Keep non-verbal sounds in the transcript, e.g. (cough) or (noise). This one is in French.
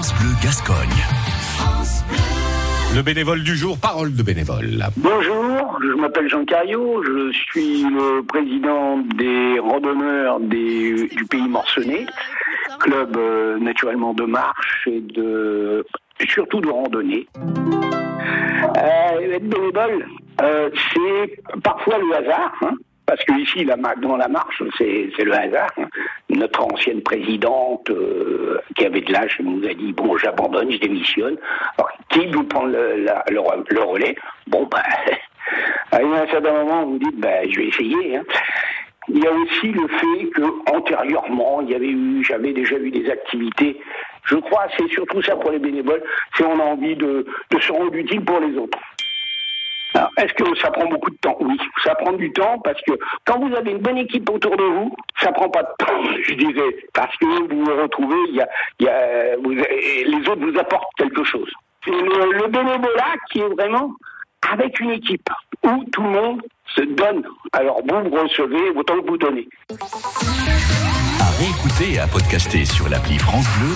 France Bleu Gascogne. Le bénévole du jour, parole de bénévole. Bonjour, je m'appelle Jean Caillot, je suis le président des randonneurs des- du pays morcelé, club euh, naturellement de marche et de surtout de randonnée. Euh, être bénévole, euh, c'est parfois le hasard, hein, parce que ici, la, dans la marche, c'est le hasard. hein. Notre ancienne présidente, euh, qui avait de l'âge, nous a dit bon, j'abandonne, je démissionne. Alors, qui veut prendre le, la- le re- le relais? Bon, ben, (laughs) à un certain moment, vous dites, ben, je vais essayer. hein. Il y a aussi le fait que antérieurement, il y avait eu, j'avais déjà eu des activités. Je crois, c'est surtout ça pour les bénévoles, c'est on a envie de se rendre utile pour les autres. Alors, est-ce que ça prend beaucoup de temps Oui, ça prend du temps parce que quand vous avez une bonne équipe autour de vous, ça prend pas de temps, (laughs) je dirais, parce que vous vous retrouvez, y a, y a, les autres vous apportent quelque chose. C'est le, le bénévolat qui est vraiment avec une équipe où tout le monde se donne. Alors vous, vous recevez autant que vous donnez. À réécouter et à podcaster sur l'appli France Bleu